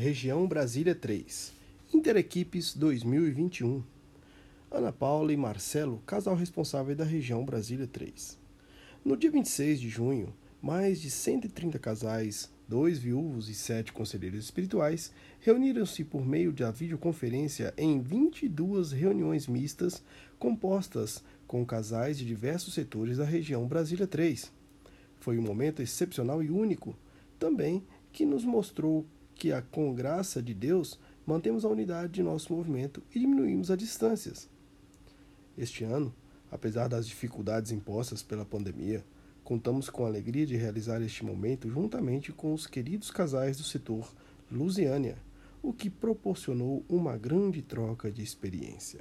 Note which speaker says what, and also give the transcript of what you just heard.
Speaker 1: Região Brasília 3. Interequipes 2021. Ana Paula e Marcelo, casal responsável da região Brasília 3. No dia 26 de junho, mais de 130 casais, dois viúvos e sete conselheiros espirituais reuniram-se por meio da videoconferência em 22 reuniões mistas compostas com casais de diversos setores da região Brasília 3. Foi um momento excepcional e único, também que nos mostrou que, a, com graça de Deus, mantemos a unidade de nosso movimento e diminuímos as distâncias. Este ano, apesar das dificuldades impostas pela pandemia, contamos com a alegria de realizar este momento juntamente com os queridos casais do setor Lusiânia, o que proporcionou uma grande troca de experiência.